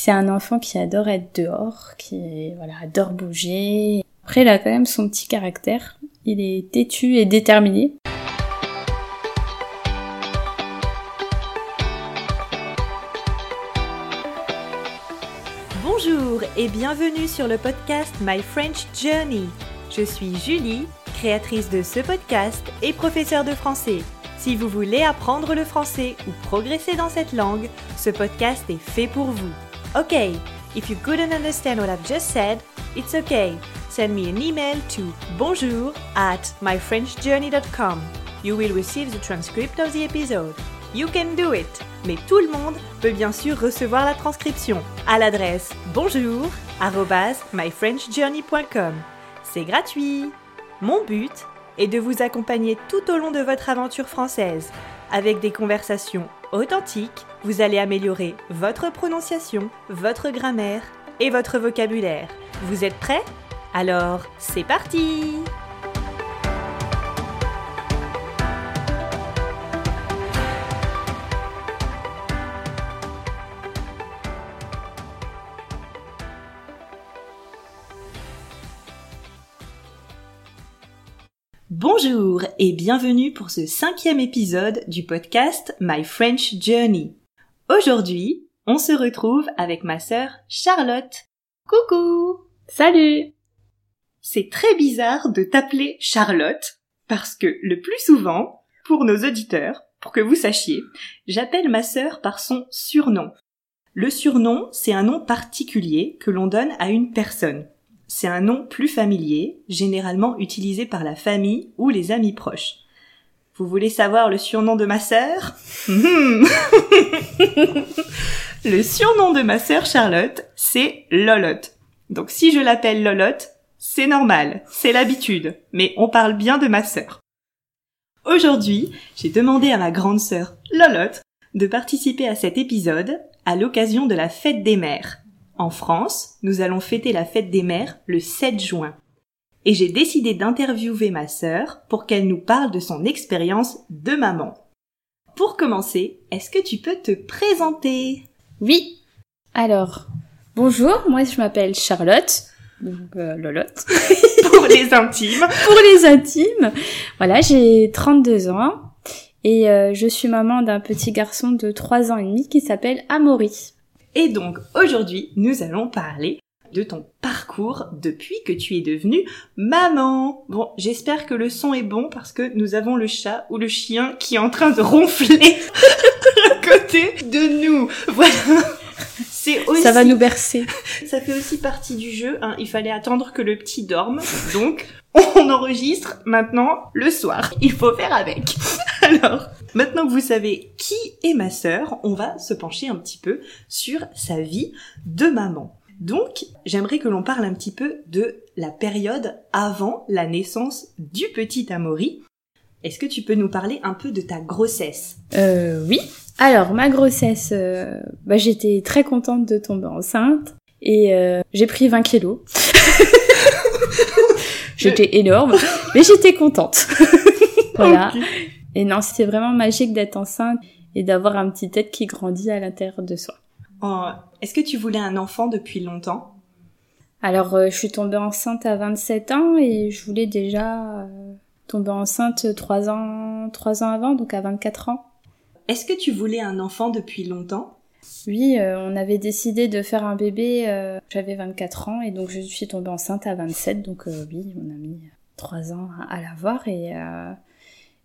C'est un enfant qui adore être dehors, qui voilà, adore bouger. Après, il a quand même son petit caractère. Il est têtu et déterminé. Bonjour et bienvenue sur le podcast My French Journey. Je suis Julie, créatrice de ce podcast et professeure de français. Si vous voulez apprendre le français ou progresser dans cette langue, ce podcast est fait pour vous. Ok, if you couldn't understand what I've just said, it's okay. Send me an email to bonjour at myfrenchjourney.com. You will receive the transcript of the episode. You can do it! Mais tout le monde peut bien sûr recevoir la transcription à l'adresse bonjour myfrenchjourney.com. C'est gratuit! Mon but est de vous accompagner tout au long de votre aventure française. Avec des conversations authentiques, vous allez améliorer votre prononciation, votre grammaire et votre vocabulaire. Vous êtes prêts? Alors, c'est parti Bonjour et bienvenue pour ce cinquième épisode du podcast My French Journey. Aujourd'hui, on se retrouve avec ma sœur Charlotte. Coucou Salut C'est très bizarre de t'appeler Charlotte parce que le plus souvent, pour nos auditeurs, pour que vous sachiez, j'appelle ma sœur par son surnom. Le surnom, c'est un nom particulier que l'on donne à une personne. C'est un nom plus familier, généralement utilisé par la famille ou les amis proches. Vous voulez savoir le surnom de ma sœur? Le surnom de ma sœur Charlotte, c'est Lolotte. Donc si je l'appelle Lolotte, c'est normal, c'est l'habitude, mais on parle bien de ma sœur. Aujourd'hui, j'ai demandé à ma grande sœur Lolotte de participer à cet épisode à l'occasion de la fête des mères. En France, nous allons fêter la fête des mères le 7 juin. Et j'ai décidé d'interviewer ma sœur pour qu'elle nous parle de son expérience de maman. Pour commencer, est-ce que tu peux te présenter? Oui Alors, bonjour, moi je m'appelle Charlotte, donc euh, Lolotte. Pour les intimes. Pour les intimes. Voilà, j'ai 32 ans et euh, je suis maman d'un petit garçon de 3 ans et demi qui s'appelle Amaury. Et donc aujourd'hui, nous allons parler de ton parcours depuis que tu es devenue maman. Bon, j'espère que le son est bon parce que nous avons le chat ou le chien qui est en train de ronfler à côté de nous. Voilà. C'est aussi... Ça va nous bercer. Ça fait aussi partie du jeu. Hein. Il fallait attendre que le petit dorme. Donc, on enregistre maintenant le soir. Il faut faire avec. Alors, maintenant que vous savez qui est ma sœur, on va se pencher un petit peu sur sa vie de maman. Donc, j'aimerais que l'on parle un petit peu de la période avant la naissance du petit Amaury. Est-ce que tu peux nous parler un peu de ta grossesse? Euh, oui. Alors, ma grossesse, euh, bah, j'étais très contente de tomber enceinte et euh, j'ai pris 20 kilos. j'étais énorme, mais j'étais contente. voilà. Et non, c'était vraiment magique d'être enceinte et d'avoir un petit tête qui grandit à l'intérieur de soi. Oh, Est-ce que tu voulais un enfant depuis longtemps? Alors, euh, je suis tombée enceinte à 27 ans et je voulais déjà euh, tomber enceinte trois ans, trois ans avant, donc à 24 ans. Est-ce que tu voulais un enfant depuis longtemps? Oui, euh, on avait décidé de faire un bébé, j'avais 24 ans et donc je suis tombée enceinte à 27, donc oui, on a mis trois ans à, à l'avoir et,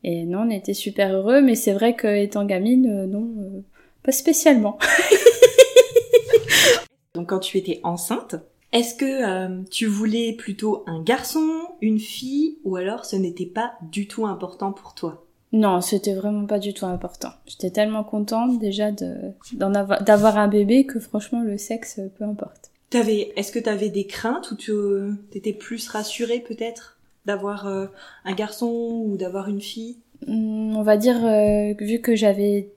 et non, on était super heureux, mais c'est vrai que étant gamine, euh, non, euh, pas spécialement. Donc quand tu étais enceinte, est-ce que euh, tu voulais plutôt un garçon, une fille, ou alors ce n'était pas du tout important pour toi? Non, c'était vraiment pas du tout important. J'étais tellement contente déjà d'en avoir d'avoir un bébé que franchement le sexe, peu importe. T'avais, est-ce que tu avais des craintes ou tu étais plus rassurée peut-être? D'avoir euh, un garçon ou d'avoir une fille? Hum, On va dire euh, vu que j'avais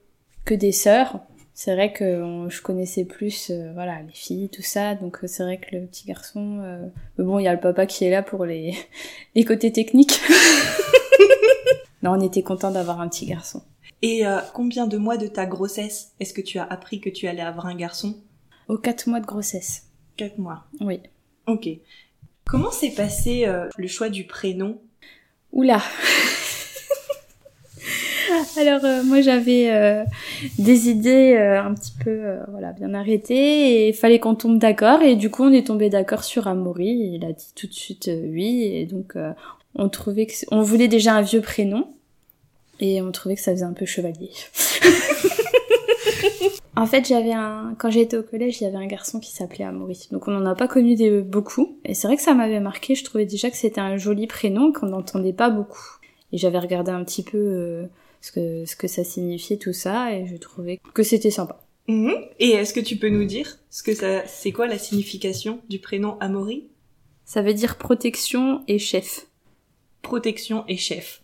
que des sœurs, c'est vrai que on- je connaissais plus euh, voilà les filles tout ça, donc euh, c'est vrai que le petit garçon, euh, mais bon il y a le papa qui est là pour les les côtés techniques. non, on était content d'avoir un petit garçon. Et euh, combien de mois de ta grossesse est-ce que tu as appris que tu allais avoir un garçon? Aux 4 mois de grossesse. 4 mois. Oui. Ok. Comment s'est passé euh, le choix du prénom? Oula. Alors euh, moi j'avais euh, des idées un petit peu voilà bien arrêtées et il fallait qu'on tombe d'accord et du coup on est tombé d'accord sur Amaury. Il a dit tout de suite oui et donc on trouvait que on voulait déjà un vieux prénom et on trouvait que ça faisait un peu chevalier. en fait, j'avais un quand j'étais au collège, il y avait un garçon qui s'appelait Amaury. Donc on n'en a pas connu des... beaucoup et c'est vrai que ça m'avait marqué, je trouvais déjà que c'était un joli prénom qu'on n'entendait pas beaucoup. Et j'avais regardé un petit peu ce que, ce que ça signifiait tout ça et je trouvais que c'était sympa. Mhm. Et est-ce que tu peux nous dire ce que ça, c'est quoi la signification du prénom Amaury? Ça veut dire protection et chef. Protection et chef.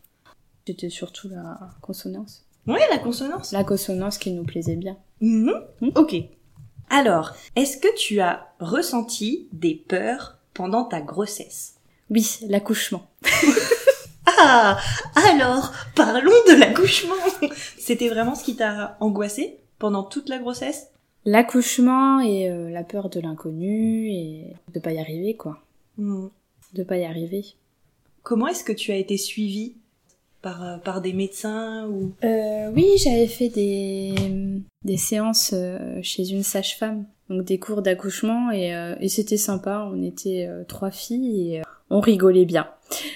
C'était surtout la consonance. Oui, la consonance. La consonance qui nous plaisait bien. Hmm? Ok. Alors, est-ce que tu as ressenti des peurs pendant ta grossesse? Oui, l'accouchement. Ah Alors, parlons de l'accouchement C'était vraiment ce qui t'a angoissé pendant toute la grossesse? L'accouchement et euh, la peur de l'inconnu et de pas y arriver, quoi. Hmm. De pas y arriver. Comment est-ce que tu as été suivie? Par, euh, par des médecins ou? Euh, Oui, j'avais fait des, des séances chez une sage-femme, donc des cours d'accouchement et, et c'était sympa. On était trois filles et on rigolait bien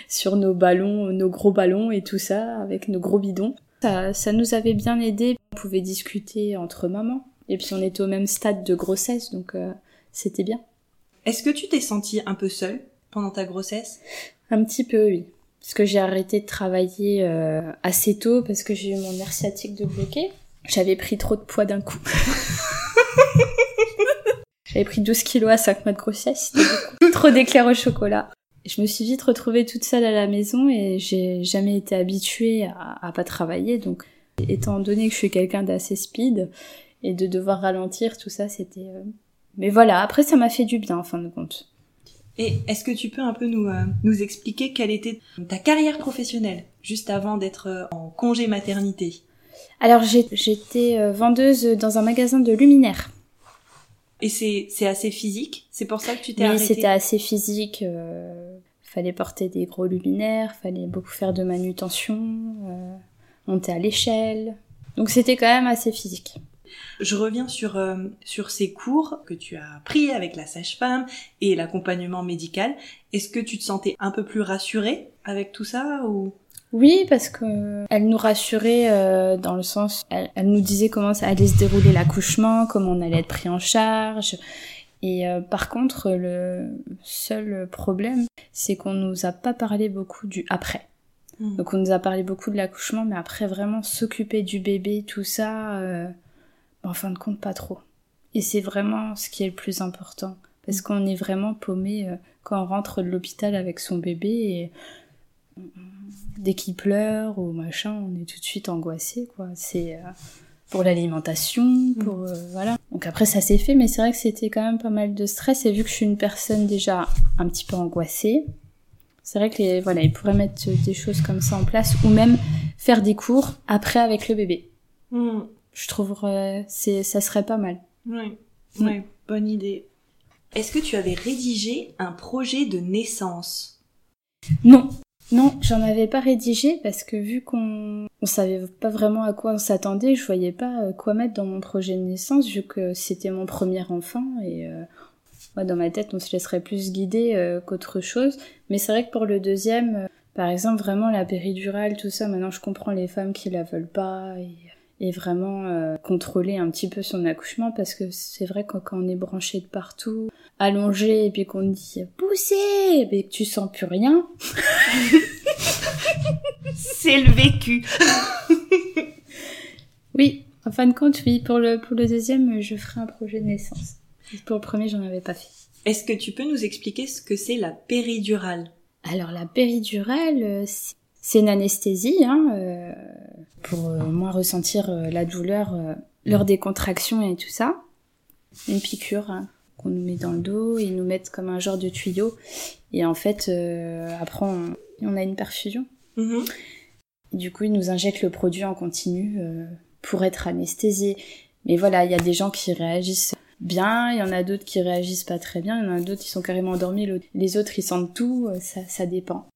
sur nos ballons, nos gros ballons et tout ça, avec nos gros bidons. Ça, ça nous avait bien aidé. On pouvait discuter entre mamans. Et puis on était au même stade de grossesse, donc euh, c'était bien. Est-ce que tu t'es sentie un peu seule pendant ta grossesse? Un petit peu, oui. Parce que j'ai arrêté de travailler euh, assez tôt parce que j'ai eu mon nerf sciatique de bloquer. J'avais pris trop de poids d'un coup. J'avais pris 12 kilos à 5 mois de grossesse. Trop d'éclairs au chocolat je me suis vite retrouvée toute seule à la maison et j'ai jamais été habituée à, à, pas travailler. Donc, étant donné que je suis quelqu'un d'assez speed et de devoir ralentir, tout ça, c'était. Euh, mais voilà, après, ça m'a fait du bien en fin de compte. Et est-ce que tu peux un peu nous, euh, nous expliquer quelle était ta carrière professionnelle juste avant d'être euh, en congé maternité? Alors, j'étais vendeuse dans un magasin de luminaires. Et c'est c'est assez physique, c'est pour ça que tu t'es arrêtée? Oui, c'était assez physique. Euh, fallait porter des gros luminaires, fallait beaucoup faire de manutention, euh, monter à l'échelle. Donc c'était quand même assez physique. Je reviens sur euh, sur ces cours que tu as pris avec la sage-femme et l'accompagnement médical. Est-ce que tu te sentais un peu plus rassurée avec tout ça ou? Oui, parce que elle nous rassurait euh, dans le sens, elle, nous disait comment ça allait se dérouler l'accouchement, comment on allait être pris en charge. Et euh, par contre, le seul problème, c'est qu'on nous a pas parlé beaucoup du après. Hmm. Donc on nous a parlé beaucoup de l'accouchement, mais après vraiment s'occuper du bébé, tout ça, en fin de compte pas trop. Et c'est vraiment ce qui est le plus important, parce qu'on est vraiment paumé quand on rentre de l'hôpital avec son bébé et dès qu'il pleure ou machin, on est tout de suite angoissé, quoi. C'est euh, pour l'alimentation, mm. pour euh, voilà. Donc après ça s'est fait, mais c'est vrai que c'était quand même pas mal de stress. Et vu que je suis une personne déjà un petit peu angoissée, c'est vrai que les, voilà, ils pourraient mettre des choses comme ça en place ou même faire des cours après avec le bébé. Mm. Je trouve c'est ça serait pas mal. Oui, mm. bonne idée. Est-ce que tu avais rédigé un projet de naissance? Non, non, j'en avais pas rédigé parce que vu qu'on on savait pas vraiment à quoi on s'attendait, je voyais pas euh, quoi mettre dans mon projet de naissance vu que c'était mon premier enfant et euh, moi dans ma tête on se laisserait plus guider euh, qu'autre chose. Mais c'est vrai que pour le deuxième, par exemple vraiment la péridurale, tout ça, maintenant je comprends les femmes qui la veulent pas et et vraiment euh, contrôler un petit peu son accouchement parce que c'est vrai que quand on est branché de partout, allongé et puis qu'on dit poussez, mais que tu sens plus rien. c'est le vécu. oui, en fin de compte, oui. Pour le pour le deuxième, je ferai un projet de naissance. Pour le premier, j'en avais pas fait. Est-ce que tu peux nous expliquer ce que c'est la péridurale? Alors la péridurale, euh, c'est une anesthésie hein, euh, pour euh, moins ressentir euh, la douleur lors des contractions et tout ça. Une piqûre hein, qu'on nous met dans le dos, ils nous mettent comme un genre de tuyau et en fait après on, a une perfusion. Mm-hmm. Du coup ils nous injectent le produit en continu pour être anesthésiés. Mais voilà, il y a des gens qui réagissent bien, il y en a d'autres qui réagissent pas très bien, il y en a d'autres qui sont carrément endormis, les autres ils sentent tout, ça, ça dépend.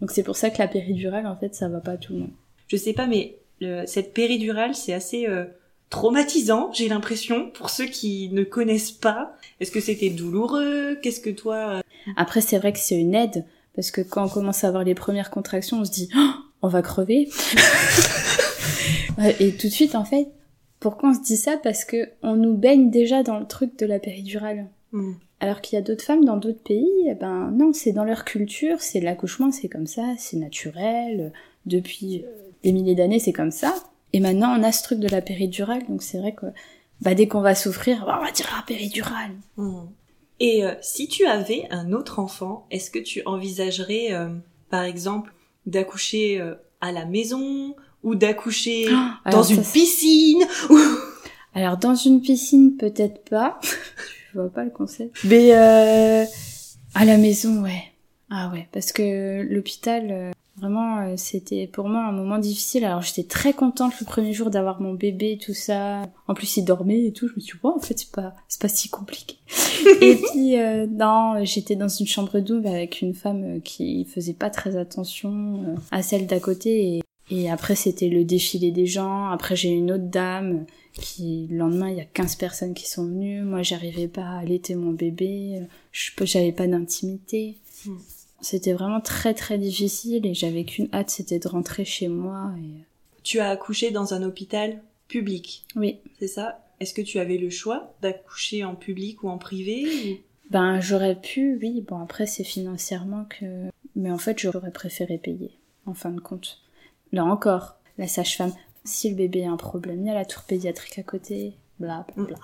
Donc c'est pour ça que la péridurale, en fait, ça va pas tout le monde. Je sais pas, mais cette péridurale, c'est assez euh, traumatisant, j'ai l'impression, pour ceux qui ne connaissent pas. Est-ce que c'était douloureux? Qu'est-ce que toi euh, Après, c'est vrai que c'est une aide, parce que quand on commence à avoir les premières contractions, on se dit oh, on va crever. Et tout de suite, en fait, pourquoi on se dit ça? Parce que on nous baigne déjà dans le truc de la péridurale. Hmm. Alors qu'il y a d'autres femmes dans d'autres pays, eh ben non, c'est dans leur culture, c'est l'accouchement, c'est comme ça, c'est naturel. Depuis euh, des milliers d'années, c'est comme ça. Et maintenant, on a ce truc de la péridurale, donc c'est vrai que bah, dès qu'on va souffrir, on va dire la péridurale. Hmm. Et euh, si tu avais un autre enfant, est-ce que tu envisagerais, euh, par exemple, d'accoucher à la maison ou d'accoucher ah, dans une piscine Alors dans une piscine peut-être pas. je vois pas le concept. Mais euh, à la maison, ouais. Ah ouais, parce que l'hôpital, euh, vraiment, euh, c'était pour moi un moment difficile. Alors j'étais très contente le premier jour d'avoir mon bébé, tout ça. En plus, il dormait et tout. Je me suis dit, en fait, c'est pas, c'est pas si compliqué. et puis, euh, non, j'étais dans une chambre double avec une femme qui faisait pas très attention à celle d'à côté. Et, et après, c'était le défilé des gens. Après, j'ai une autre dame qui le lendemain il y a 15 personnes qui sont venues moi j'arrivais pas à allaiter mon bébé je j'avais pas d'intimité hmm. C'était vraiment très très difficile et j'avais qu'une hâte c'était de rentrer chez moi et... tu as accouché dans un hôpital public. Oui. C'est ça? Est-ce que tu avais le choix d'accoucher en public ou en privé ben j'aurais pu oui. Bon après c'est financièrement que mais en fait j'aurais préféré payer en fin de compte. Là encore la sage-femme si le bébé a un problème, il y a la tour pédiatrique à côté, bla bla bla.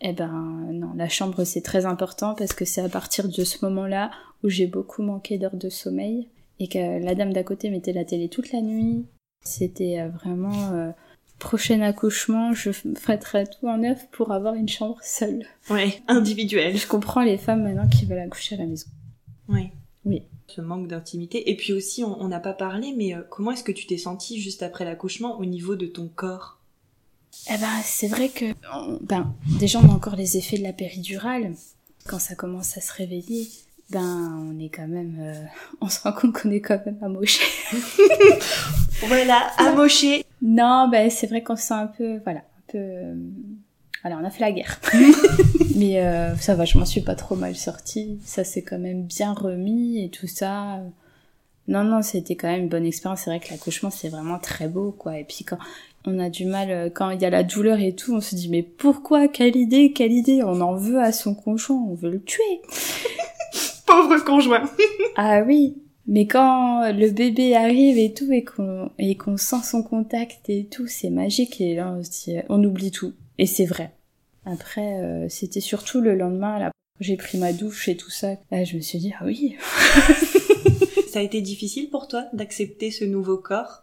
Eh ben non, la chambre c'est très important parce que c'est à partir de ce moment-là où j'ai beaucoup manqué d'heures de sommeil et que la dame d'à côté mettait la télé toute la nuit. C'était euh, vraiment euh, prochain accouchement, je ferai tout en neuf pour avoir une chambre seule. Ouais, individuelle. Je comprends les femmes maintenant qui veulent accoucher à la maison. Oui. Oui ce manque d'intimité. Et puis aussi, on n'a pas parlé, mais euh, comment est-ce que tu t'es sentie juste après l'accouchement au niveau de ton corps? Eh ben, c'est vrai que, ben, déjà on a encore les effets de la péridurale. Quand ça commence à se réveiller, ben, on est quand même, euh, on se rend compte qu'on est quand même amoché. voilà, amoché. Non, ben, c'est vrai qu'on se sent un peu, voilà, un peu euh, alors on a fait la guerre. Mais euh, ça va, je m'en suis pas trop mal sortie. Ça s'est quand même bien remis et tout ça. Non, non, c'était quand même une bonne expérience. C'est vrai que l'accouchement, c'est vraiment très beau, quoi. Et puis quand on a du mal, euh, quand il y a la douleur et tout, on se dit, mais pourquoi? Quelle idée Quelle idée On en veut à son conjoint, on veut le tuer. Pauvre conjoint. ah oui. Mais quand le bébé arrive et tout, et qu'on, et qu'on sent son contact et tout, c'est magique. Et là, on se dit, on oublie tout. Et c'est vrai. Après, euh, c'était surtout le lendemain, là, j'ai pris ma douche et tout ça. Là, je me suis dit, ah oui. ça a été difficile pour toi d'accepter ce nouveau corps?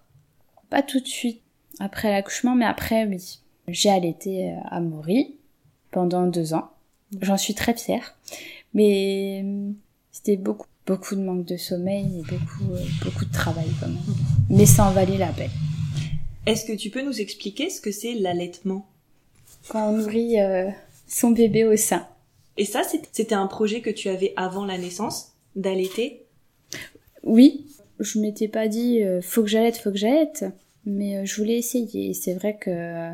Pas tout de suite, après l'accouchement, mais après, oui. J'ai allaité euh, à Maury pendant deux ans. J'en suis très fière. Mais c'était beaucoup, beaucoup de manque de sommeil et beaucoup, beaucoup de travail quand même. Mais ça en valait la peine. Est-ce que tu peux nous expliquer ce que c'est l'allaitement? Quand on nourrit euh, son bébé au sein. Et ça, c'était un projet que tu avais avant la naissance, d'allaiter? Oui, je m'étais pas dit euh, faut que j'allaite, faut que j'allaite, mais euh, je voulais essayer. C'est vrai que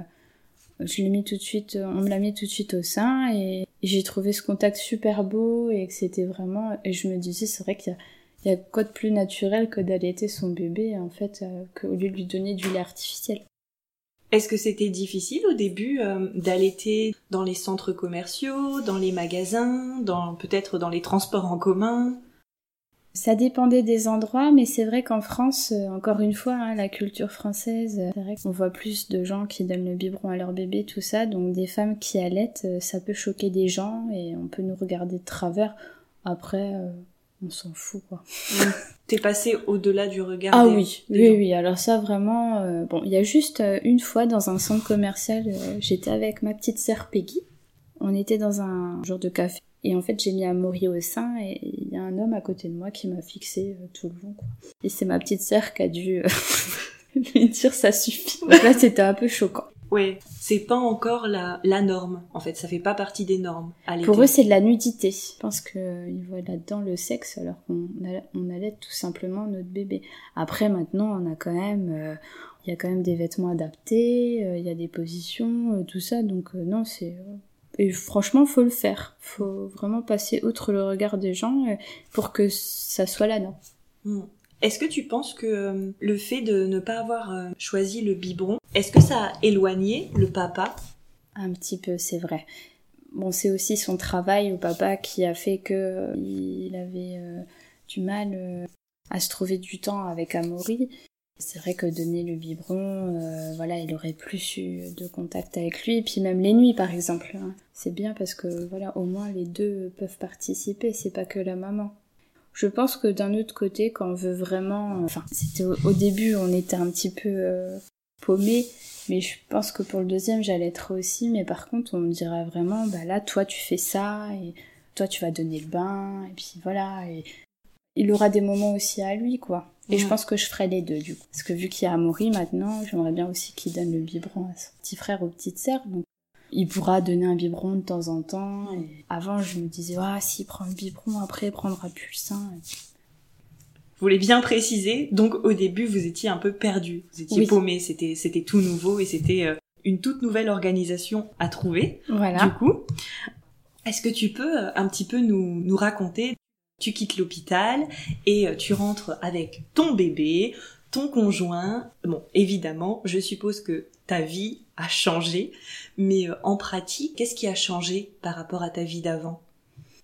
je l'ai mis tout de suite, on me l'a mis tout de suite au sein et j'ai trouvé ce contact super beau et que c'était vraiment, et je me disais c'est vrai qu'il y a quoi de plus naturel que d'allaiter son bébé en fait qu'au lieu de lui donner du lait artificiel. Est-ce que c'était difficile au début euh, d'allaiter dans les centres commerciaux, dans les magasins, peut-être dans les transports en commun? Ça dépendait des endroits, mais c'est vrai qu'en France, euh, encore une fois, hein, la culture française, euh, c'est vrai qu'on voit plus de gens qui donnent le biberon à leur bébé, tout ça, donc des femmes qui allaitent, ça peut choquer des gens et on peut nous regarder de travers. Après, on s'en fout quoi. T'es passé au-delà du regard. Ah oui, oui, oui. Alors ça vraiment, euh, bon, il y a juste euh, une fois dans un centre commercial, euh, j'étais avec ma petite sœur Peggy. On était dans un jour de café et en fait j'ai mis un mori au sein et il y a un homme à côté de moi qui m'a fixé tout le long. Quoi. Et c'est ma petite sœur qui a dû lui dire ça suffit. Donc là c'était un peu choquant. Ouais, c'est pas encore la, la norme, en fait, ça fait pas partie des normes. Pour eux, c'est de la nudité. Je pense qu'ils voient là-dedans le sexe alors qu'on on allait tout simplement notre bébé. Après, maintenant, on a quand même, euh, il y a quand même des vêtements adaptés, euh, il y a des positions, euh, tout ça, donc non, c'est... Et franchement, faut le faire. Faut vraiment passer outre le regard des gens pour que ça soit là, non hmm. Est-ce que tu penses que euh, le fait de ne pas avoir euh, choisi le biberon, est-ce que ça a éloigné le papa? Un petit peu, c'est vrai. Bon, c'est aussi son travail au papa qui a fait que euh, il avait du mal à se trouver du temps avec Amaury. C'est vrai que donner le biberon, voilà, il aurait plus eu de contact avec lui. Et puis même les nuits, par exemple. Hein. C'est bien parce que voilà, au moins les deux peuvent participer. C'est pas que la maman. Je pense que d'un autre côté, quand on veut vraiment, enfin, c'était au, début, on était un petit peu euh, paumé, mais je pense que pour le deuxième, j'allais être aussi. Mais par contre, on me dirait vraiment, bah là, toi, tu fais ça, et toi, tu vas donner le bain, et puis voilà. Et il aura des moments aussi à lui, quoi. Et je pense que je ferai les deux, du coup. Parce que vu qu'il y a Amaury maintenant, j'aimerais bien aussi qu'il donne le biberon à son petit frère ou petite sœur. Donc il pourra donner un biberon de temps en temps. Et avant, je me disais, ah, s'il prend le biberon, après, il prendra plus le sein. Vous voulez bien préciser, donc au début, vous étiez un peu perdu. Vous étiez paumé, c'était, c'était tout nouveau et c'était euh, une toute nouvelle organisation à trouver. Voilà. Du coup, est-ce que tu peux euh, un petit peu nous, nous raconter tu quittes l'hôpital et euh, tu rentres avec ton bébé, ton conjoint. Bon, évidemment, je suppose que ta vie a changé, mais euh, en pratique, qu'est-ce qui a changé par rapport à ta vie d'avant?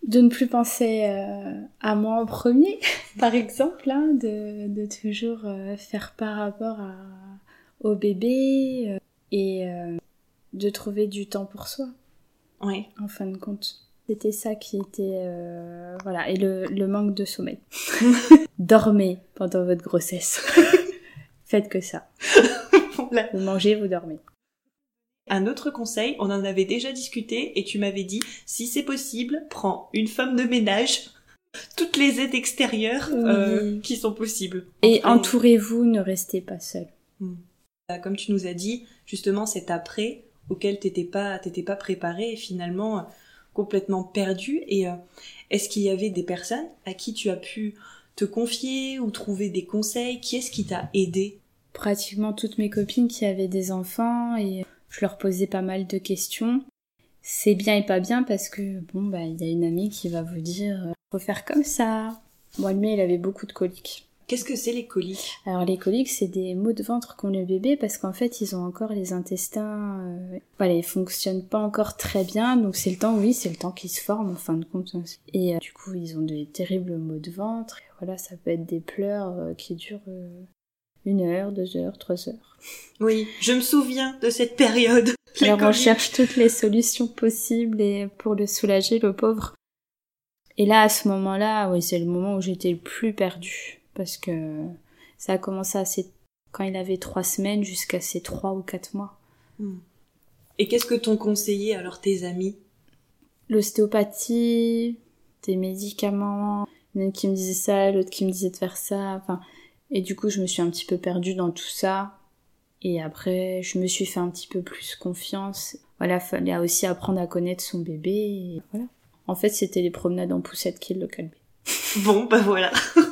De ne plus penser euh, à moi en premier, par exemple, hein, de, toujours euh, faire par rapport au bébé et de trouver du temps pour soi. Oui. En fin de compte. C'était ça qui était... voilà, et le, le manque de sommeil. Dormez pendant votre grossesse. Faites que ça. Vous mangez, vous dormez. Un autre conseil, on en avait déjà discuté et tu m'avais dit, si c'est possible, prends une femme de ménage, toutes les aides extérieures euh, qui sont possibles. Et entourez-vous, ne restez pas seul. Hmm. Comme tu nous as dit, justement cet après auquel t'étais pas t'étais pas préparé et finalement euh, complètement perdu. Et euh, est-ce qu'il y avait des personnes à qui tu as pu te confier ou trouver des conseils? Qui est-ce qui t'a aidé? Pratiquement toutes mes copines qui avaient des enfants et je leur posais pas mal de questions. C'est bien et pas bien parce que bon bah il y a une amie qui va vous dire euh, faut faire comme ça. Moi le mien il avait beaucoup de coliques. Qu'est-ce que c'est les coliques? Alors les coliques c'est des maux de ventre qu'ont le bébé parce qu'en fait ils ont encore les intestins euh, voilà ils fonctionnent pas encore très bien donc c'est le temps oui c'est le temps qu'ils se forment en fin de compte et euh, du coup ils ont des terribles maux de ventre voilà ça peut être des pleurs qui durent une heure, deux heures, trois heures. Oui, je me souviens de cette période. Alors on cherche toutes les solutions possibles et pour le soulager, le pauvre. Et là, à ce moment-là, oui, c'est le moment où j'étais le plus perdue. Parce que ça a commencé assez quand il avait trois semaines jusqu'à ses trois ou quatre mois. Hmm. Et qu'est-ce que t'ont conseillé alors tes amis? L'ostéopathie, des médicaments. A qui me disaient ça, l'autre qui me disait de faire ça. Enfin, et du coup, je me suis un petit peu perdue dans tout ça. Et après, je me suis fait un petit peu plus confiance. Voilà, fallait aussi apprendre à connaître son bébé. Et voilà. En fait, c'était les promenades en poussette qui le calmaient. Bon, bah voilà.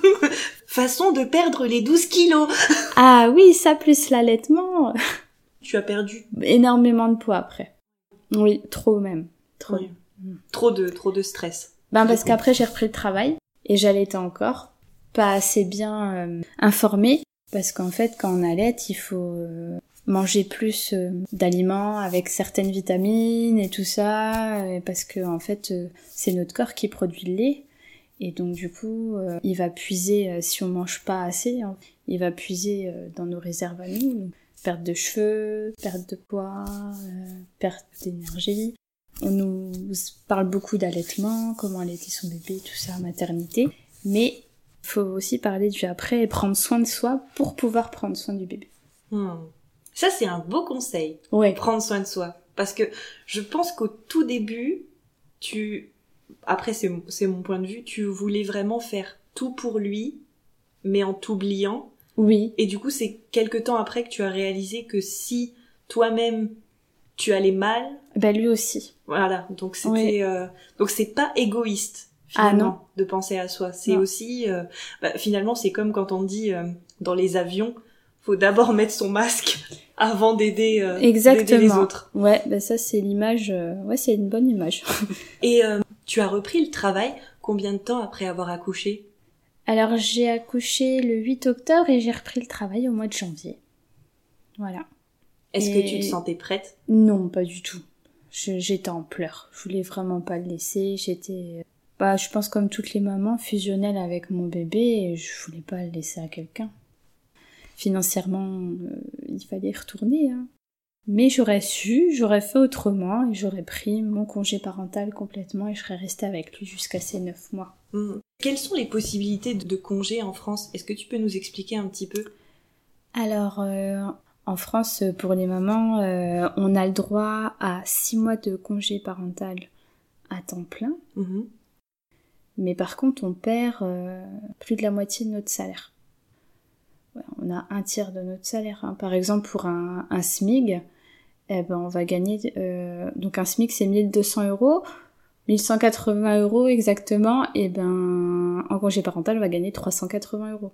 Façon de perdre les 12 kilos. ah oui, ça plus l'allaitement. Tu as perdu énormément de poids après. Oui, trop même. Trop. Trop de, trop de stress. Ben parce qu'après j'ai repris le travail et j'allaitais encore pas assez bien euh, informé parce qu'en fait quand on allait il faut euh, manger plus euh, d'aliments avec certaines vitamines et tout ça parce que en fait c'est notre corps qui produit le lait et donc du coup il va puiser si on mange pas assez hein, il va puiser dans nos réserves à nous perte de cheveux perte de poids perte d'énergie on nous parle beaucoup d'allaitement comment allaiter son bébé tout ça maternité mais il faut aussi parler du après et prendre soin de soi pour pouvoir prendre soin du bébé. Hmm. Ça, c'est un beau conseil. Ouais. Prendre soin de soi. Parce que je pense qu'au tout début, tu, après, c'est mon point de vue, tu voulais vraiment faire tout pour lui, mais en t'oubliant. Oui. Et du coup, c'est quelque temps après que tu as réalisé que si toi-même, tu allais mal. Ben lui aussi. Voilà, donc c'était, euh, donc c'est pas égoïste Ah, finalement de penser à soi. C'est Non. aussi, euh, bah, finalement, c'est comme quand on dit euh, dans les avions, faut d'abord mettre son masque avant d'aider euh, les Exactement. autres. Ouais, ben ça c'est l'image. euh, Ouais, c'est une bonne image. Et euh, tu as repris le travail combien de temps après avoir accouché? Alors j'ai accouché le 8 octobre et j'ai repris le travail au mois de janvier. Voilà. Est-ce Et- que tu te sentais prête? Non, pas du tout. Je- J'étais en pleurs. Je voulais vraiment pas le laisser. J'étais, bah, je pense comme toutes les mamans, fusionnelle avec mon bébé et je voulais pas le laisser à quelqu'un. Financièrement, euh, il fallait y retourner. hein. Mais j'aurais su, j'aurais fait autrement et j'aurais pris mon congé parental complètement et je serais restée avec lui jusqu'à ses neuf mois. Hmm. Quelles sont les possibilités de, congés en France? Est-ce que tu peux nous expliquer un petit peu? Alors, euh, en France, pour les mamans, euh, on a le droit à six mois de congé parental à temps plein. Mhm. Mais par contre, on perd euh, plus de la moitié de notre salaire. Ouais, on a un tiers de notre salaire. hein. Par exemple, pour un, un SMIG, eh ben, on va gagner... euh, donc un SMIG, c'est 1200 euros. 1180 euros exactement. Et ben, en congé parental, on va gagner 380 euros.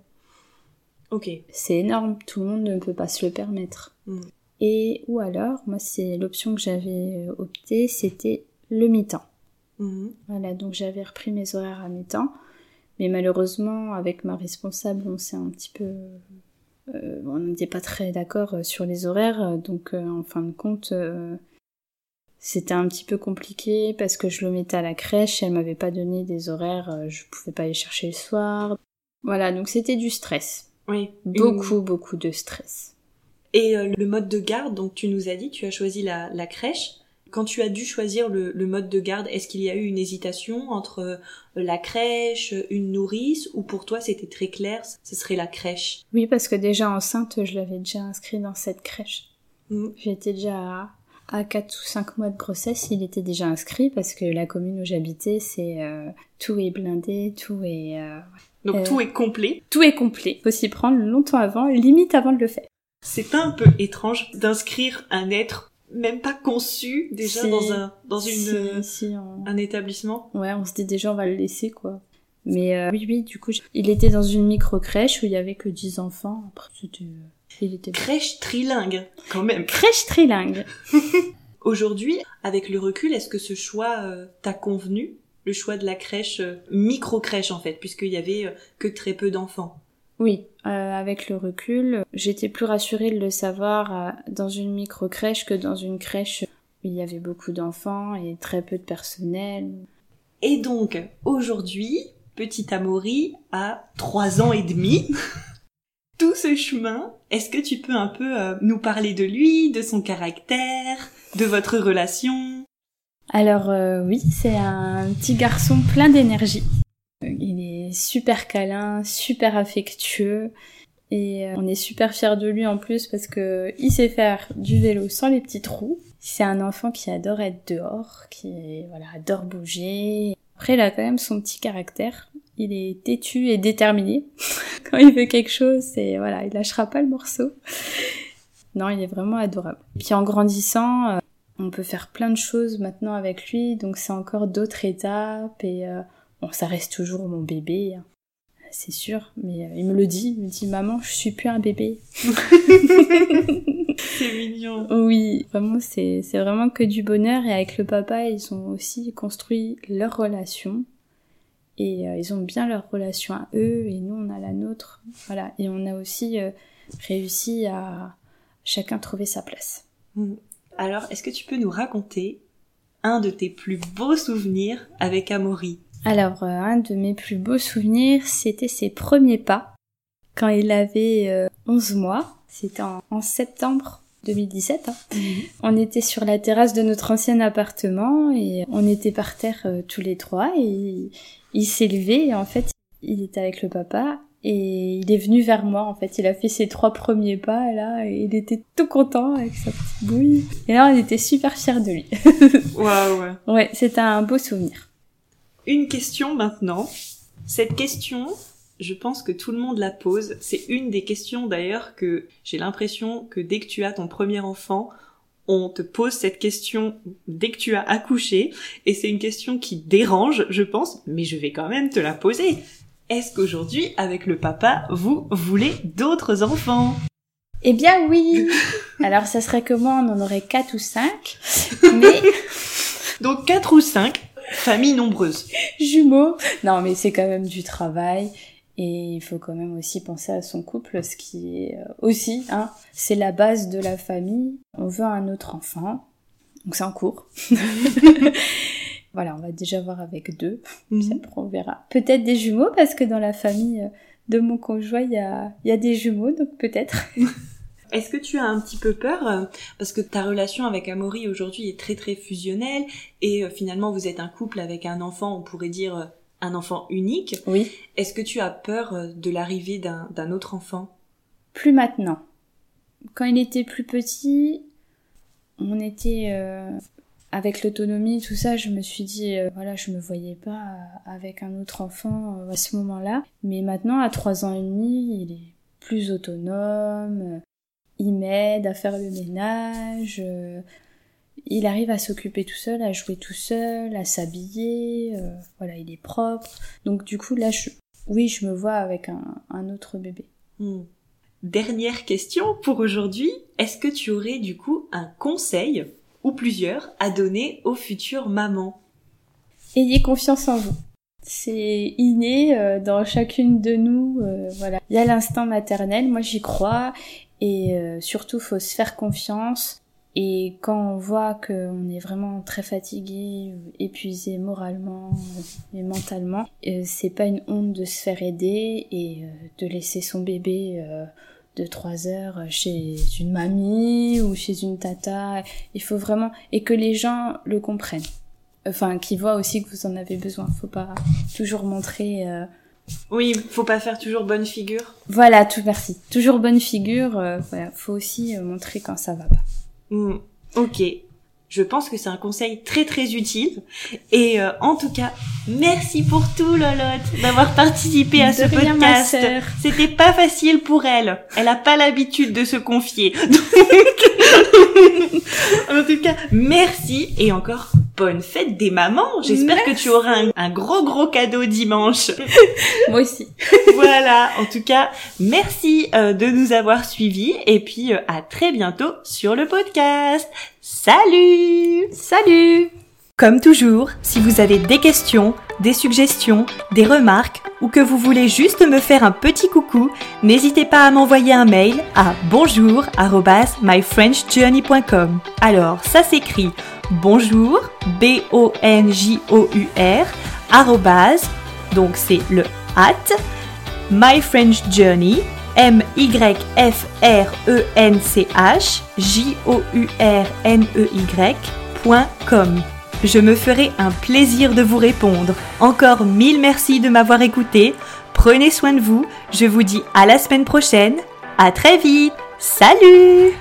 Ok. C'est énorme. Tout le monde ne peut pas se le permettre. Mm. Et ou alors, moi, c'est l'option que j'avais euh, optée, c'était le mi-temps. Mhm. Voilà, donc j'avais repris mes horaires à mi-temps. Mais malheureusement, avec ma responsable, on s'est un petit peu... euh, on n'était pas très d'accord euh, sur les horaires. euh, Donc, euh, en fin de compte, euh, c'était un petit peu compliqué parce que je le mettais à la crèche. Elle m'avait pas donné des horaires. Je pouvais pas aller chercher le soir. Voilà, donc c'était du stress. Oui. Une- Beaucoup, beaucoup de stress. Et le mode de garde, donc tu nous as dit, tu as choisi la, la crèche. Quand tu as dû choisir le, le mode de garde, est-ce qu'il y a eu une hésitation entre euh, la crèche, une nourrice, ou pour toi c'était très clair, ce serait la crèche? Oui, parce que déjà enceinte, je l'avais déjà inscrit dans cette crèche. Mhm. J'étais déjà à, à 4 ou 5 mois de grossesse, il était déjà inscrit parce que la commune où j'habitais, c'est euh, tout est blindé, tout est euh, Donc Euh. tout est complet. tout est complet. Faut s'y prendre longtemps avant, limite avant de le faire. C'est un peu étrange d'inscrire un être même pas conçu déjà Si. dans un dans une Si- euh, si on- un établissement. Ouais, on se dit déjà on va le laisser quoi. Mais euh, oui, oui, du coup, il était dans une micro crèche où il y avait que 10 enfants. Après, c'était, euh, il était Crèche trilingue quand même. crèche trilingue. Aujourd'hui, avec le recul, est-ce que ce choix euh, t'a convenu? Le choix de la crèche, euh, micro-crèche en fait, puisqu'il y avait que très peu d'enfants. Oui, euh, avec le recul, j'étais plus rassurée de le savoir euh, dans une micro-crèche que dans une crèche où il y avait beaucoup d'enfants et très peu de personnel. Et donc, aujourd'hui, petit Amaury a trois ans et demi. Tout ce chemin, est-ce que tu peux un peu euh, nous parler de lui, de son caractère, de votre relation? Alors euh, oui, c'est un petit garçon plein d'énergie. Il super câlin, super affectueux et euh, on est super fiers de lui en plus parce que il sait faire du vélo sans les petits trous. C'est un enfant qui adore être dehors, qui voilà, adore bouger. Après, il a quand même son petit caractère. Il est têtu et déterminé. Quand il veut quelque chose, c'est voilà, il lâchera pas le morceau. Non, il est vraiment adorable. Puis en grandissant, euh, on peut faire plein de choses maintenant avec lui, donc c'est encore d'autres étapes et euh, bon, ça reste toujours mon bébé, hein. c'est sûr, mais euh, il me le dit, il me dit maman, je suis plus un bébé. C'est mignon. Oui, vraiment c'est vraiment que du bonheur et avec le papa, ils ont aussi construit leur relation et euh, ils ont bien leur relation à eux et nous on a la nôtre. Voilà, et on a aussi euh, réussi à chacun trouver sa place. Alors, est-ce que tu peux nous raconter un de tes plus beaux souvenirs avec Amaury? Alors, euh, un de mes plus beaux souvenirs, c'était ses premiers pas quand il avait euh, 11 mois. C'était en, en septembre 2017. hein. On était sur la terrasse de notre ancien appartement et on était par terre euh, tous les trois et il, il s'est levé et en fait, il était avec le papa et il est venu vers moi en fait. Il a fait ses trois premiers pas là et il était tout content avec sa petite bouille. Et là, on était super fiers de lui. Waouh ouais. ouais, c'était un beau souvenir. Une question maintenant. Cette question, je pense que tout le monde la pose. C'est une des questions d'ailleurs que j'ai l'impression que dès que tu as ton premier enfant, on te pose cette question dès que tu as accouché, et c'est une question qui dérange, je pense, mais je vais quand même te la poser. Est-ce qu'aujourd'hui, avec le papa, vous voulez d'autres enfants? Eh bien oui Alors ça serait que moi, on en aurait quatre ou cinq, mais... Donc quatre ou cinq, famille nombreuse. Jumeaux Non mais c'est quand même du travail, et il faut quand même aussi penser à son couple, ce qui est euh, aussi, hein, c'est la base de la famille. On veut un autre enfant, donc c'est en cours. voilà, on va déjà voir avec deux, mhm. après on verra. Peut-être des jumeaux, parce que dans la famille de mon conjoint, il y a, y a des jumeaux, donc peut-être. Est-ce que tu as un petit peu peur euh, parce que ta relation avec Amaury aujourd'hui est très très fusionnelle et euh, finalement vous êtes un couple avec un enfant, on pourrait dire un enfant unique. Oui. Est-ce que tu as peur euh, de l'arrivée d'un autre enfant? Plus maintenant. Quand il était plus petit, on était euh, avec l'autonomie, tout ça. Je me suis dit, euh, voilà, je me voyais pas avec un autre enfant à ce moment-là. Mais maintenant, à trois ans et demi, il est plus autonome. Il m'aide à faire le ménage il arrive à s'occuper tout seul, à jouer tout seul, à s'habiller, euh, voilà, il est propre. Donc du coup, là, oui, je me vois avec un, autre bébé. Hmm. Dernière question pour aujourd'hui. Est-ce que tu aurais du coup un conseil, ou plusieurs, à donner aux futures mamans? Ayez confiance en vous. C'est inné euh, dans chacune de nous. Euh, voilà, il y a l'instinct maternel. Moi, j'y crois. Et surtout, faut se faire confiance et quand on voit qu'on est vraiment très fatigué, épuisé moralement et mentalement, euh, c'est pas une honte de se faire aider et euh, de laisser son bébé euh, de 3 heures chez une mamie ou chez une tata. Il faut vraiment et que les gens le comprennent. Enfin, qu'ils voient aussi que vous en avez besoin. Faut pas toujours montrer. Oui, faut pas faire toujours bonne figure. Voilà, tout merci. Toujours bonne figure. voilà, faut aussi montrer quand ça va pas. Hmm, ok. Je pense que c'est un conseil très très utile. Et euh, en tout cas, merci pour tout Lolotte d'avoir participé à ce podcast. C'était pas facile pour elle. Elle a pas l'habitude de se confier. en tout cas, merci et encore bonne fête des mamans. J'espère que tu auras un, gros gros cadeau dimanche. Moi aussi. voilà. En tout cas, merci euh, de nous avoir suivis et puis euh, à très bientôt sur le podcast. Salut Salut Comme toujours, si vous avez des questions, des suggestions, des remarques ou que vous voulez juste me faire un petit coucou, n'hésitez pas à m'envoyer un mail à bonjour@myfrenchjourney.com. Alors, ça s'écrit bonjour b o n j o u r donc c'est le at myfrenchjourney m y f r n c h j o u r n e y.com. Je me ferai un plaisir de vous répondre. Encore mille merci de m'avoir écouté. Prenez soin de vous. Je vous dis à la semaine prochaine. À très vite. Salut